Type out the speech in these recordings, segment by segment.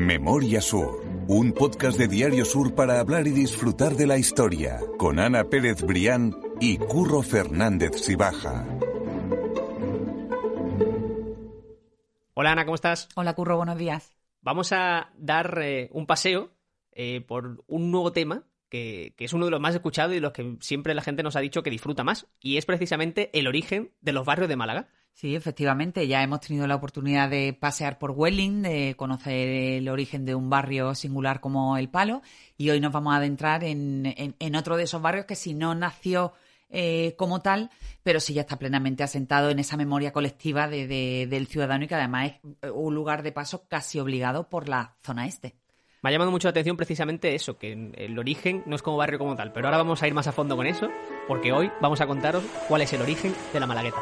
Memoria Sur, un podcast de Diario Sur para hablar y disfrutar de la historia, con Ana Pérez Brián y Curro Fernández Sibaja. Hola Ana, ¿cómo estás? Hola Curro, buenos días. Vamos a dar eh, un paseo eh, por un nuevo tema que, que, es uno de los más escuchados y de los que siempre la gente nos ha dicho que disfruta más, y es precisamente el origen de los barrios de Málaga. Sí, efectivamente, ya hemos tenido la oportunidad de pasear por Welling, de conocer el origen de un barrio singular como El Palo, y hoy nos vamos a adentrar en, en, otro de esos barrios que si no nació eh, como tal, pero sí ya está plenamente asentado en esa memoria colectiva de, de, del ciudadano y que además es un lugar de paso casi obligado por la zona este. Me ha llamado mucho la atención precisamente eso, que el origen no es como barrio como tal, pero ahora vamos a ir más a fondo con eso, porque hoy vamos a contaros cuál es el origen de la Malagueta.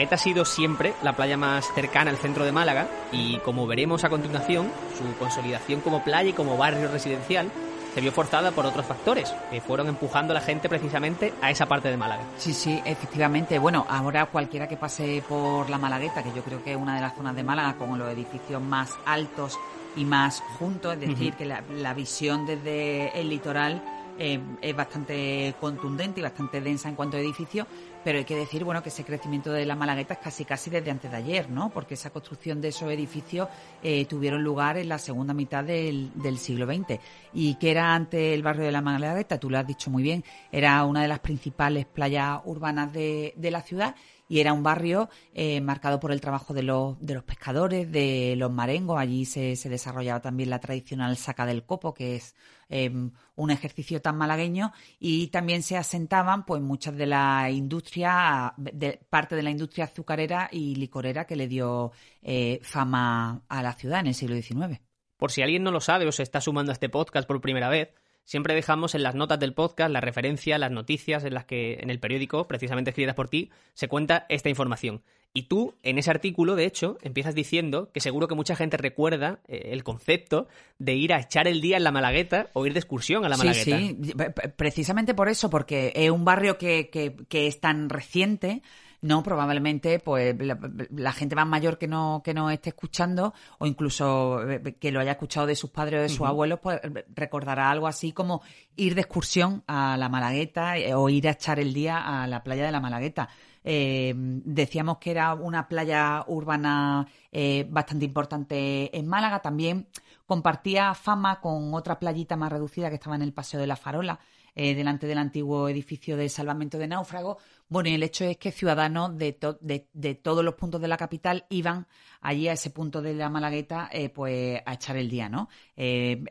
Malagueta ha sido siempre la playa más cercana al centro de Málaga y como veremos a continuación, su consolidación como playa y como barrio residencial se vio forzada por otros factores que fueron empujando a la gente precisamente a esa parte de Málaga. Sí, sí, efectivamente. Bueno, ahora cualquiera que pase por la Malagueta, que yo creo que es una de las zonas de Málaga con los edificios más altos y más juntos, es decir, uh -huh. que la, la visión desde el litoral eh, es bastante contundente y bastante densa en cuanto a edificios, pero hay que decir, bueno, que ese crecimiento de la Malagueta es casi casi desde antes de ayer, ¿no? Porque esa construcción de esos edificios eh, tuvieron lugar en la segunda mitad del, siglo XX. ¿Y que era antes el barrio de la Malagueta? Tú lo has dicho muy bien, era una de las principales playas urbanas de la ciudad y era un barrio eh, marcado por el trabajo de los, de los pescadores, de los marengos. Allí se, se desarrollaba también la tradicional saca del copo, que es eh, un ejercicio tan malagueño, y también se asentaban pues muchas de la industria, de, parte de la industria azucarera y licorera que le dio eh, fama a la ciudad en el siglo XIX. Por si alguien no lo sabe o se está sumando a este podcast por primera vez, Siempre dejamos en las notas del podcast la referencia, las noticias en las que en el periódico, precisamente escritas por ti, se cuenta esta información. Y tú, en ese artículo, de hecho, empiezas diciendo que seguro que mucha gente recuerda eh, el concepto de ir a echar el día en la Malagueta o ir de excursión a la Malagueta. Sí, sí, precisamente por eso, porque es un barrio que, que, que es tan reciente. No, probablemente, pues la, la, gente más mayor que no, que no esté escuchando, o incluso eh, que lo haya escuchado de sus padres o de sus uh -huh. abuelos, pues recordará algo así como ir de excursión a la Malagueta eh, o ir a echar el día a la playa de la Malagueta. Eh, decíamos que era una playa urbana eh, bastante importante en Málaga. También compartía fama con otra playita más reducida que estaba en el Paseo de la Farola, eh, delante del antiguo edificio de salvamento de náufragos. Bueno, y el hecho es que ciudadanos de, to de, de, todos los puntos de la capital iban allí a ese punto de la Malagueta eh, pues a echar el día, ¿no? Eh,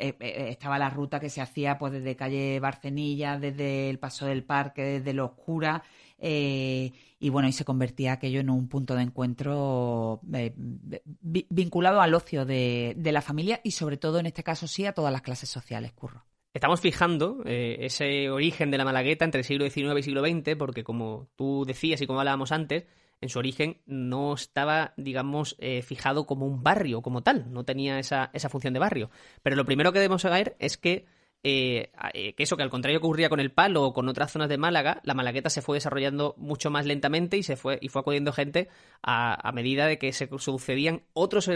estaba la ruta que se hacía pues desde calle Barcenilla, desde el Paso del Parque, desde Los Curas, y bueno, y se convertía aquello en un punto de encuentro vinculado al ocio de, de la familia y sobre todo en este caso sí a todas las clases sociales, Curro. Estamos fijando eh, ese origen de la Malagueta entre el siglo XIX y siglo XX, porque como tú decías y como hablábamos antes, en su origen no estaba, digamos, eh, fijado como un barrio como tal, no tenía esa, esa, función de barrio. Pero lo primero que debemos saber es que, eh, que eso, que al contrario que ocurría con el Palo o con otras zonas de Málaga, la Malagueta se fue desarrollando mucho más lentamente y se fue, y fue acudiendo gente a, a medida de que se sucedían otros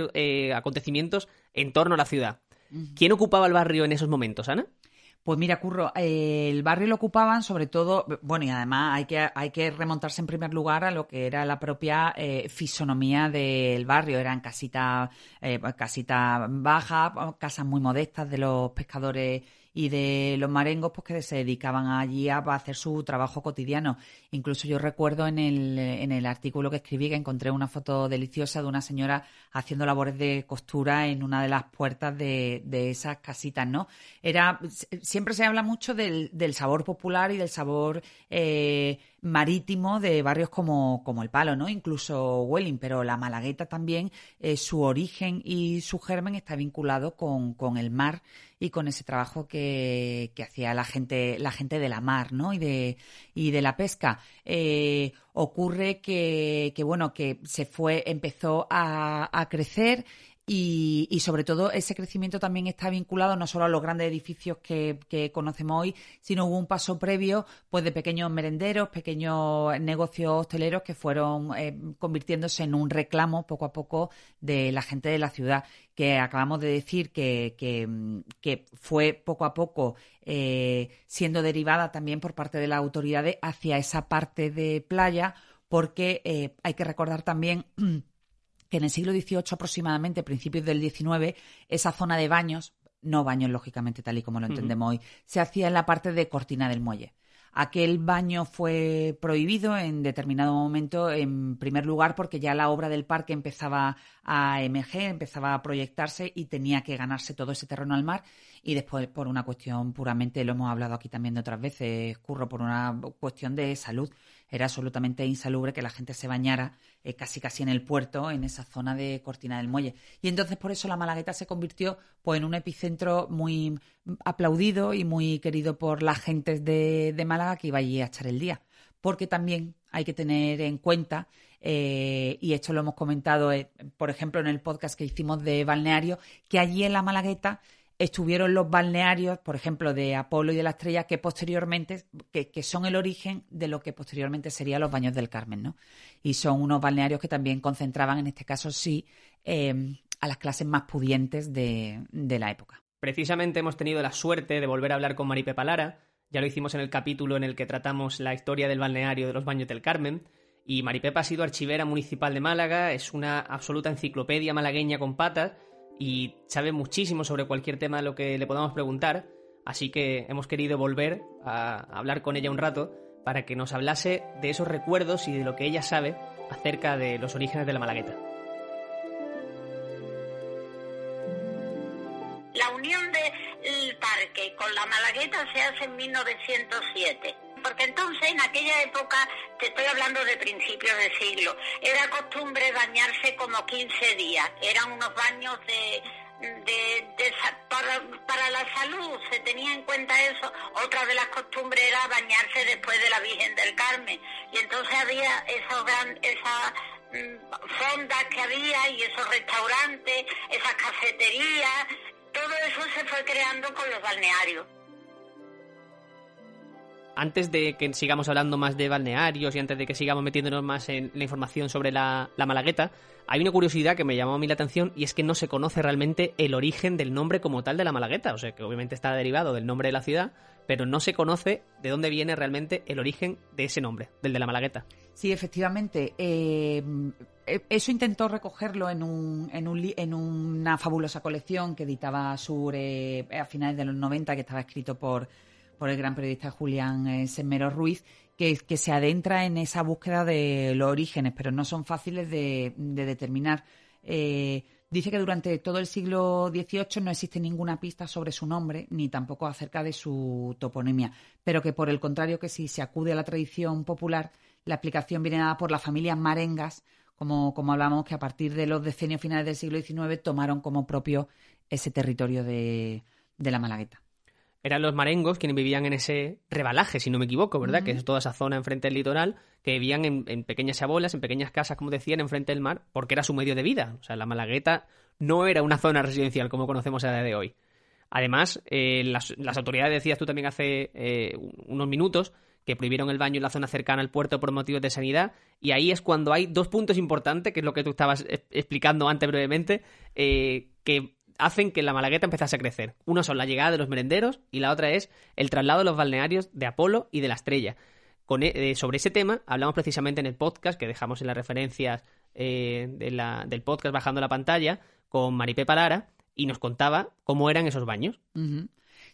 acontecimientos en torno a la ciudad. ¿Quién ocupaba el barrio en esos momentos, Ana? Pues mira, Curro, eh, el barrio lo ocupaban sobre todo, bueno, y además hay que, hay que remontarse en primer lugar a lo que era la propia eh, fisonomía del barrio. Eran casitas eh, casita bajas, casas muy modestas de los pescadores y de los marengos pues que se dedicaban allí a hacer su trabajo cotidiano. Incluso yo recuerdo en el, en el artículo que escribí que encontré una foto deliciosa de una señora haciendo labores de costura en una de las puertas de, de esas casitas, ¿no? Era, siempre se habla mucho del, del sabor popular y del sabor eh, marítimo de barrios como, como El Palo, ¿no? Incluso Welling, pero la Malagueta también, eh, su origen y su germen está vinculado con, con el mar y con ese trabajo que, que, hacía la gente, la gente de la mar, ¿no? Y de, y de la pesca. Eh, ocurre que, que, bueno, que se fue, empezó a, a crecer y, sobre todo ese crecimiento también está vinculado no solo a los grandes edificios que, conocemos hoy, sino hubo un paso previo pues de pequeños merenderos, pequeños negocios hosteleros que fueron eh, convirtiéndose en un reclamo poco a poco de la gente de la ciudad, que acabamos de decir que, que, fue poco a poco eh, siendo derivada también por parte de las autoridades hacia esa parte de playa, porque eh, hay que recordar también que en el siglo XVIII aproximadamente, principios del XIX, esa zona de baños, no baños lógicamente tal y como lo entendemos hoy, se hacía en la parte de cortina del muelle. Aquel baño fue prohibido en determinado momento, en primer lugar, porque ya la obra del parque empezaba a emerger, empezaba a proyectarse y tenía que ganarse todo ese terreno al mar. Y después, por una cuestión puramente, lo hemos hablado aquí también de otras veces, curro, por una cuestión de salud era absolutamente insalubre que la gente se bañara eh, casi casi en el puerto, en esa zona de Cortina del Muelle. Y entonces por eso la Malagueta se convirtió pues, en un epicentro muy aplaudido y muy querido por la gente de, de Málaga que iba allí a echar el día. Porque también hay que tener en cuenta eh, y esto lo hemos comentado, eh, por ejemplo, en el podcast que hicimos de balneario, que allí en la Malagueta estuvieron los balnearios, por ejemplo, de Apolo y de la Estrella, que posteriormente, que, son el origen de lo que posteriormente serían los baños del Carmen, ¿no? Y son unos balnearios que también concentraban, en este caso sí, em, a las clases más pudientes de, la época. Precisamente hemos tenido la suerte de volver a hablar con Maripe Palara, ya lo hicimos en el capítulo en el que tratamos la historia del balneario de los baños del Carmen, y Maripepa ha sido archivera municipal de Málaga, es una absoluta enciclopedia malagueña con patas, y sabe muchísimo sobre cualquier tema lo que le podamos preguntar, así que hemos querido volver a hablar con ella un rato para que nos hablase de esos recuerdos y de lo que ella sabe acerca de los orígenes de la Malagueta. La unión del parque con la Malagueta se hace en 1907 porque entonces en aquella época, te estoy hablando de principios de siglo, era costumbre bañarse como 15 días, eran unos baños de, para, la salud, se tenía en cuenta eso. Otra de las costumbres era bañarse después de la Virgen del Carmen. Y entonces había esos esas mm, fondas que había y esos restaurantes, esas cafeterías, todo eso se fue creando con los balnearios. Antes de que sigamos hablando más de balnearios y antes de que sigamos metiéndonos más en la información sobre la, Malagueta, hay una curiosidad que me llamó a mí la atención y es que no se conoce realmente el origen del nombre como tal de la Malagueta. O sea, que obviamente está derivado del nombre de la ciudad, pero no se conoce de dónde viene realmente el origen de ese nombre, del de la Malagueta. Sí, efectivamente. Eh, eso intentó recogerlo en, un, en, un, en, una fabulosa colección que editaba Sur eh, a finales de los 90, que estaba escrito por por el gran periodista Julián eh, Semero Ruiz, que, se adentra en esa búsqueda de los orígenes, pero no son fáciles de, determinar. Eh, dice que durante todo el siglo XVIII no existe ninguna pista sobre su nombre, ni tampoco acerca de su toponimia, pero que por el contrario que si se acude a la tradición popular, la explicación viene dada por las familias marengas, como, como hablamos, que a partir de los decenios finales del siglo XIX tomaron como propio ese territorio de la Malagueta eran los marengos quienes vivían en ese rebalaje, si no me equivoco, ¿verdad? Que es toda esa zona enfrente del litoral, que vivían en, pequeñas abuelas, en pequeñas casas, como decían, enfrente del mar, porque era su medio de vida. O sea, la Malagueta no era una zona residencial como conocemos a día de hoy. Además, eh, las, autoridades, decías tú también hace eh, unos minutos, que prohibieron el baño en la zona cercana al puerto por motivos de sanidad, y ahí es cuando hay dos puntos importantes, que es lo que tú estabas explicando antes brevemente, eh, que hacen que la Malagueta empezase a crecer. Una son la llegada de los merenderos y la otra es el traslado de los balnearios de Apolo y de la Estrella. Con, e, eh, sobre ese tema hablamos precisamente en el podcast que dejamos en las referencias eh, del podcast bajando la pantalla con Maripepa Lara y nos contaba cómo eran esos baños.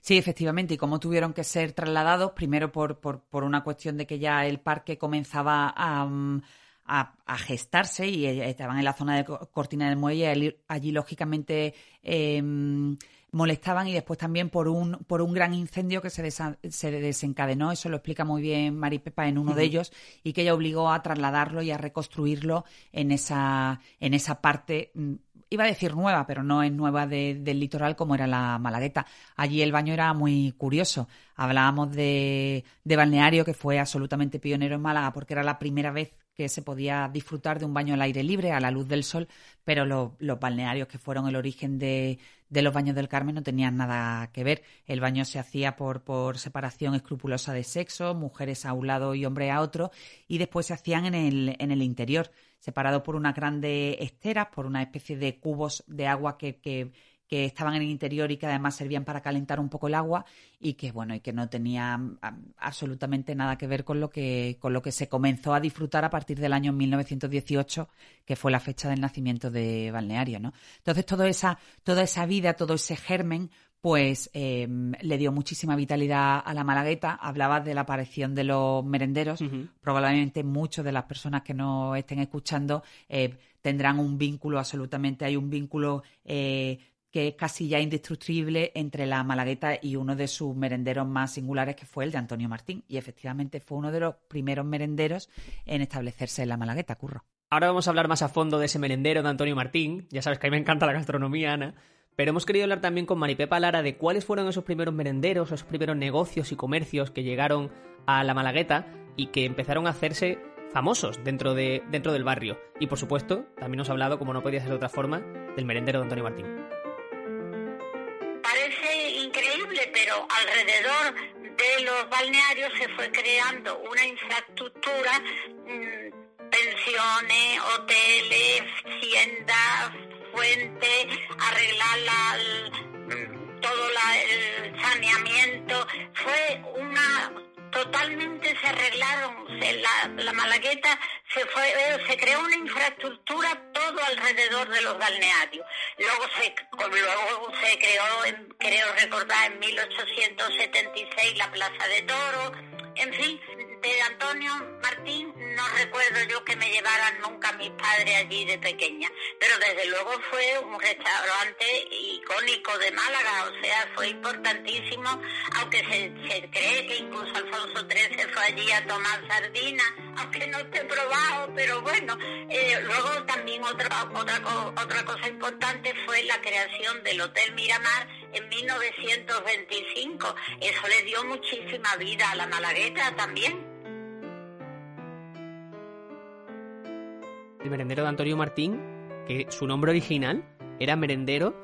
Sí, efectivamente, y cómo tuvieron que ser trasladados, primero por, por, por una cuestión de que ya el parque comenzaba a, mm, a, gestarse y eh, estaban en la zona de Cortina del Muelle. Allí, lógicamente, em, molestaban y después también por un, por un gran incendio que se, se desencadenó. Eso lo explica muy bien Mari Pepa en uno de ellos y que ella obligó a trasladarlo y a reconstruirlo en esa, en esa parte mm, iba a decir nueva, pero no es nueva del litoral como era la Malagueta. Allí el baño era muy curioso. Hablábamos de, de balneario que fue absolutamente pionero en Málaga porque era la primera vez que se podía disfrutar de un baño al aire libre, a la luz del sol, pero los balnearios que fueron el origen de, de, los baños del Carmen no tenían nada que ver. El baño se hacía por, por separación escrupulosa de sexo, mujeres a un lado y hombres a otro, y después se hacían en el, en el interior, separados por unas grandes esteras, por una especie de cubos de agua que que estaban en el interior y que además servían para calentar un poco el agua y que bueno y que no tenían absolutamente nada que ver con lo que con lo que se comenzó a disfrutar a partir del año 1918 que fue la fecha del nacimiento de Balneario no entonces toda esa toda esa vida todo ese germen pues em, le dio muchísima vitalidad a la Malagueta. Hablabas de la aparición de los merenderos. Probablemente muchas de las personas que nos estén escuchando eh, tendrán un vínculo, absolutamente hay un vínculo eh, que es casi ya indestructible entre la Malagueta y uno de sus merenderos más singulares, que fue el de Antonio Martín. Y efectivamente fue uno de los primeros merenderos en establecerse en la Malagueta, Curro. Ahora vamos a hablar más a fondo de ese merendero de Antonio Martín. Ya sabes que a mí me encanta la gastronomía, Ana. Pero hemos querido hablar también con Maripepa Lara de cuáles fueron esos primeros merenderos, esos primeros negocios y comercios que llegaron a la Malagueta y que empezaron a hacerse famosos dentro, de, dentro del barrio. Y por supuesto, también nos ha hablado, como no podía ser de otra forma, del merendero de Antonio Martín pero alrededor de los balnearios se fue creando una infraestructura, mm, pensiones, hoteles, tiendas, fuentes, arreglar mm, todo el saneamiento. Fue una totalmente se arreglaron, la, la Malagueta se fue, eh, se creó una infraestructura todo alrededor de los balnearios. Luego se, luego se creó, creo recordar, en 1876 la Plaza de Toro, en fin, de Antonio Martín no recuerdo yo que me llevaran nunca mis padres allí de pequeña, pero desde luego fue un restaurante icónico de Málaga, o sea, fue importantísimo, aunque se, cree que incluso Alfonso XIII fue allí a tomar sardina, aunque no esté probado, pero bueno, eh, luego también otra, otra, otra cosa importante fue la creación del Hotel Miramar en 1925, eso le dio muchísima vida a la Malagueta también. El merendero de Antonio Martín, que su nombre original era merendero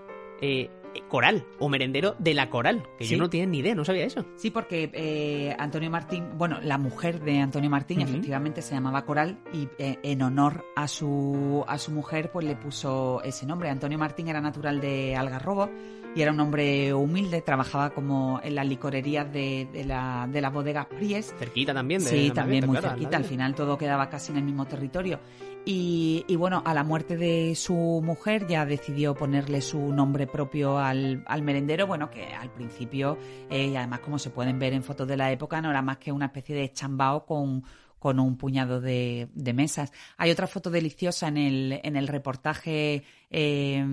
eh, Coral o merendero de la Coral, que yo no tenía ni idea, no sabía eso. Sí, porque eh, Antonio Martín, bueno, la mujer de Antonio Martín efectivamente se llamaba Coral y eh, en honor a su, a su mujer pues le puso ese nombre. Antonio Martín era natural de Algarrobo y era un hombre humilde, trabajaba como en las licorerías de, de, la, de las bodegas Pries. Cerquita también. De sí, también muy cerquita, al final todo quedaba casi en el mismo territorio. Y, y, bueno, a la muerte de su mujer ya decidió ponerle su nombre propio al, al merendero, bueno, que al principio, eh, y además como se pueden ver en fotos de la época, no era más que una especie de chambao con con un puñado de, mesas. Hay otra foto deliciosa en el, en el reportaje eh,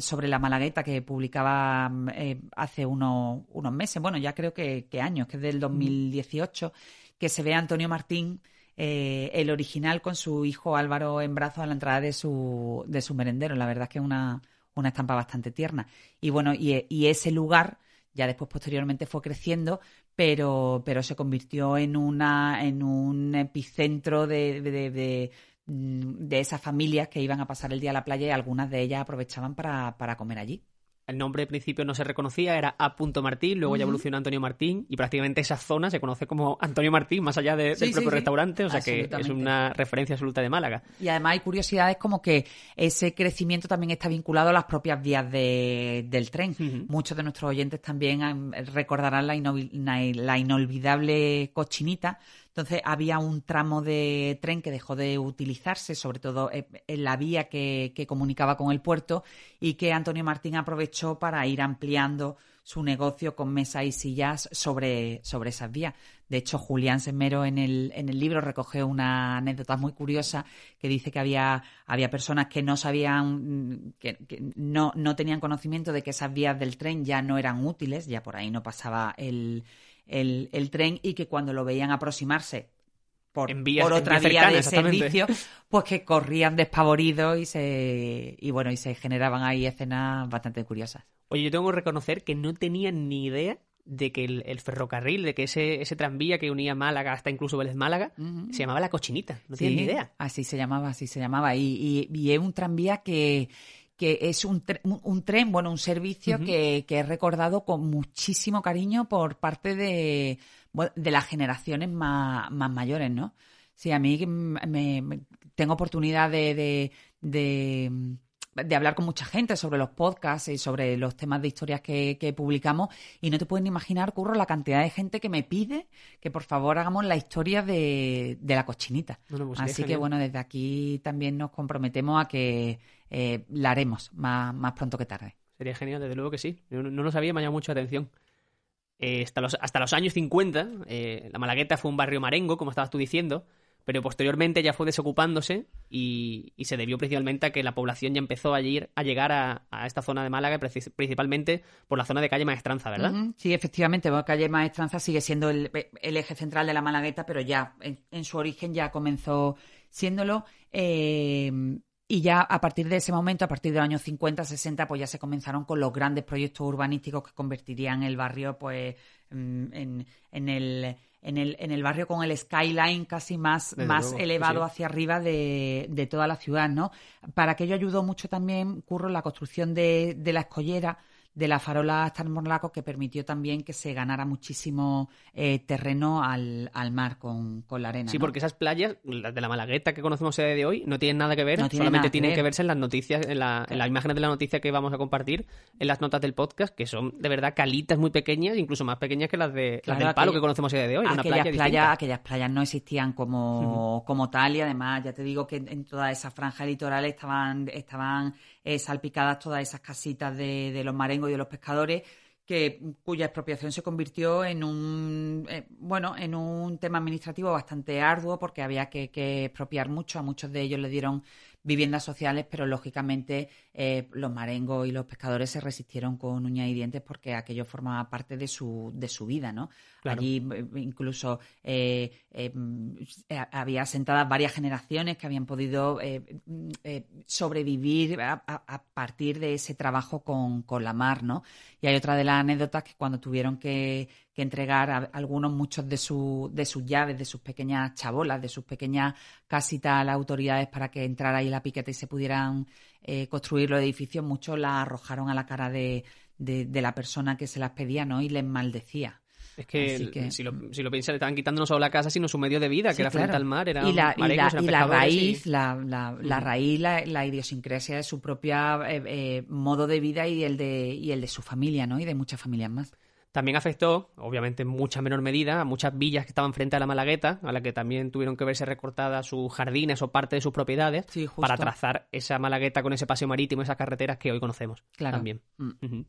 sobre la Malagueta que publicaba eh, hace unos meses, bueno, ya creo que, años, que es del 2018, que se ve a Antonio Martín. Eh, el original con su hijo Álvaro en brazos a la entrada de su, de su merendero. La verdad es que es una, estampa bastante tierna. Y bueno, y ese lugar ya después posteriormente fue creciendo, pero, pero se convirtió en, una, en un epicentro de, de, de, de esas familias que iban a pasar el día a la playa y algunas de ellas aprovechaban para, para comer allí el nombre al principio no se reconocía, era A. Martín, luego ya evolucionó Antonio Martín y prácticamente esa zona se conoce como Antonio Martín, más allá del propio restaurante, o sea que es una referencia absoluta de Málaga. Y además hay curiosidades como que ese crecimiento también está vinculado a las propias vías del tren. Muchos de nuestros oyentes también recordarán la, la inolvidable cochinita entonces había un tramo de tren que dejó de utilizarse, sobre todo eh, en la vía que, comunicaba con el puerto, y que Antonio Martín aprovechó para ir ampliando su negocio con mesas y sillas sobre, sobre esas vías. De hecho, Julián Semero en el, en el libro recoge una anécdota muy curiosa que dice que había, había personas que no sabían, que, no, no tenían conocimiento de que esas vías del tren ya no eran útiles, ya por ahí no pasaba el, el, tren y que cuando lo veían aproximarse por, por otra vía de servicio, pues que corrían despavoridos y se y bueno y se generaban ahí escenas bastante curiosas. Oye, yo tengo que reconocer que no tenía ni idea de que el, ferrocarril, de que ese, ese tranvía que unía Málaga hasta incluso Vélez Málaga, se llamaba La Cochinita. No tienes ni idea. Así se llamaba, así se llamaba. Y, y, es un tranvía que, que es un, un, tren, bueno, un servicio que, que, he recordado con muchísimo cariño por parte de, de las generaciones más, más mayores, ¿no? Sí, a mí me, tengo oportunidad de, de de hablar con mucha gente sobre los podcasts y sobre los temas de historias que, publicamos y no te pueden imaginar, Curro, la cantidad de gente que me pide que por favor hagamos la historia de, la cochinita. Pues Así que bueno, desde aquí también nos comprometemos a que eh, la haremos más, más pronto que tarde. Sería genial, desde luego que sí. no, lo sabía, me ha llamado mucho atención. Eh, hasta, los, hasta los años 50, eh, la Malagueta fue un barrio marengo, como estabas tú diciendo, pero posteriormente ya fue desocupándose y, se debió principalmente a que la población ya empezó a, ir, a llegar a, esta zona de Málaga, principalmente por la zona de calle Maestranza, ¿verdad? Sí, efectivamente, calle Maestranza sigue siendo el, eje central de la Malagueta, pero ya en, su origen ya comenzó siéndolo. Eh, y ya a partir de ese momento, a partir de los años 50, 60, pues ya se comenzaron con los grandes proyectos urbanísticos que convertirían el barrio pues mm, en, en el en el, en el barrio con el skyline casi más, más elevado hacia arriba de, de, toda la ciudad, ¿no? Para aquello ayudó mucho también, Curro, la construcción de, de la escollera, de la farola hasta el Morlaco que permitió también que se ganara muchísimo eh, terreno al, al, mar con, con, la arena. Sí, porque esas playas, las de la Malagueta que conocemos a día de hoy, no tienen nada que ver, solamente tienen que, verse en las noticias, en, la, en las imágenes de la noticia que vamos a compartir, en las notas del podcast, que son de verdad calitas muy pequeñas, incluso más pequeñas que las, de, las del palo que conocemos a día de hoy. Aquellas, playas, aquellas playas no existían como, como tal y además ya te digo que en toda esa franja litoral estaban, estaban eh, salpicadas todas esas casitas de, los marengos y de los pescadores que, cuya expropiación se convirtió en un eh, bueno en un tema administrativo bastante arduo porque había que, que, expropiar mucho. A muchos de ellos le dieron viviendas sociales, pero lógicamente eh, los marengos y los pescadores se resistieron con uñas y dientes porque aquello formaba parte de su, de su vida, ¿no? Allí eh, incluso eh, había sentadas varias generaciones que habían podido sobrevivir a, partir de ese trabajo con, con la mar, ¿no? Y hay otra de las anécdotas que cuando tuvieron que que entregar a algunos, muchos de, su, de sus llaves, de sus pequeñas chabolas, de sus pequeñas casitas a las autoridades para que entrara ahí la piqueta y se pudieran eh, construir los edificios, muchos la arrojaron a la cara de, de, la persona que se las pedía ¿no? y les maldecía. Es que, Si, lo, si lo piensas, le estaban quitando no solo la casa, sino su medio de vida, que era frente al mar. Era y la, y la, raíz, la, la, raíz, la, idiosincrasia de su propia eh, eh, modo de vida y el de, y el de su familia, ¿no? Y de muchas familias más. También afectó, obviamente en mucha menor medida, a muchas villas que estaban frente a la Malagueta, a la que también tuvieron que verse recortadas sus jardines o parte de sus propiedades para trazar esa Malagueta con ese paseo marítimo, esas carreteras que hoy conocemos claro. también. Mm.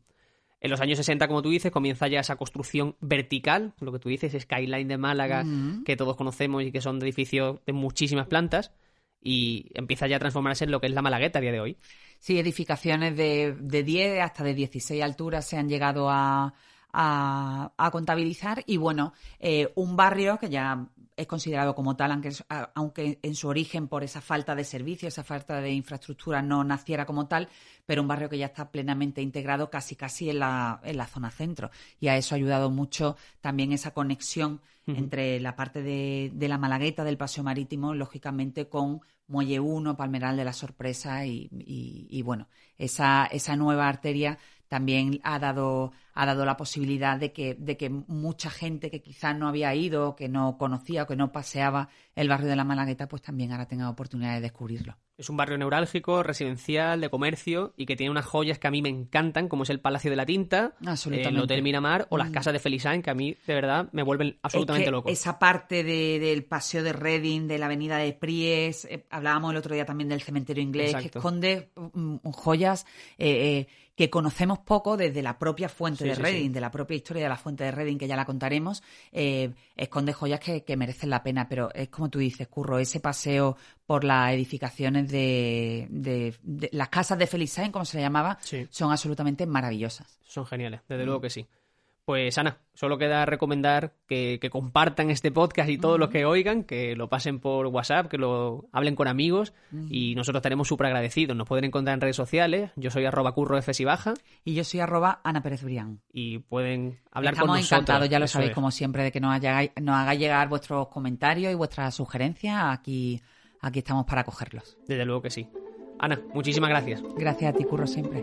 En los años 60, como tú dices, comienza ya esa construcción vertical, lo que tú dices, skyline de Málaga, que todos conocemos y que son de edificios de muchísimas plantas, y empieza ya a transformarse en lo que es la Malagueta a día de hoy. Sí, edificaciones de, de 10 hasta de 16 alturas se han llegado a, a, contabilizar y bueno, eh, un barrio que ya es considerado como tal, aunque, aunque en su origen por esa falta de servicios, esa falta de infraestructura no naciera como tal, pero un barrio que ya está plenamente integrado casi casi en la, en la zona centro. Y a eso ha ayudado mucho también esa conexión entre la parte de, de, la Malagueta, del Paseo Marítimo, lógicamente con Muelle 1, Palmeral de la Sorpresa y, y, y bueno, esa, esa nueva arteria también ha dado, ha dado la posibilidad de que, de que mucha gente que quizás no había ido, que no conocía o que no paseaba el barrio de la Malagueta, pues también ahora tenga oportunidad de descubrirlo. Es un barrio neurálgico, residencial, de comercio y que tiene unas joyas que a mí me encantan, como es el Palacio de la Tinta, el Hotel Miramar o las mm. casas de Felisain, que a mí de verdad me vuelven absolutamente loco. Esa parte del paseo de Reading, de la avenida de Pries, eh, hablábamos el otro día también del cementerio inglés, que esconde mm, joyas eh, eh, que conocemos poco desde la propia fuente de Reading, de la propia historia de la fuente de Reading, que ya la contaremos, eh, esconde joyas que, merecen la pena, pero es como tú dices, Curro, ese paseo por las edificaciones de, de, las casas de Felisain, como se le llamaba, son absolutamente maravillosas. Son geniales, desde luego que sí. Pues Ana, solo queda recomendar que, que compartan este podcast y todos los que oigan, que lo pasen por WhatsApp, que lo hablen con amigos y nosotros estaremos súper agradecidos. Nos pueden encontrar en redes sociales. Yo soy arroba curro F si baja Y yo soy arroba Ana Pérez Brián. y pueden hablar Estamos con nosotros. encantados, ya lo Eso sabéis, es. como siempre, de que nos, hagáis- nos hagáis llegar vuestros comentarios y vuestras sugerencias. Aquí, aquí estamos para cogerlos. Desde luego que sí. Ana, muchísimas gracias. Gracias a ti, Curro, siempre.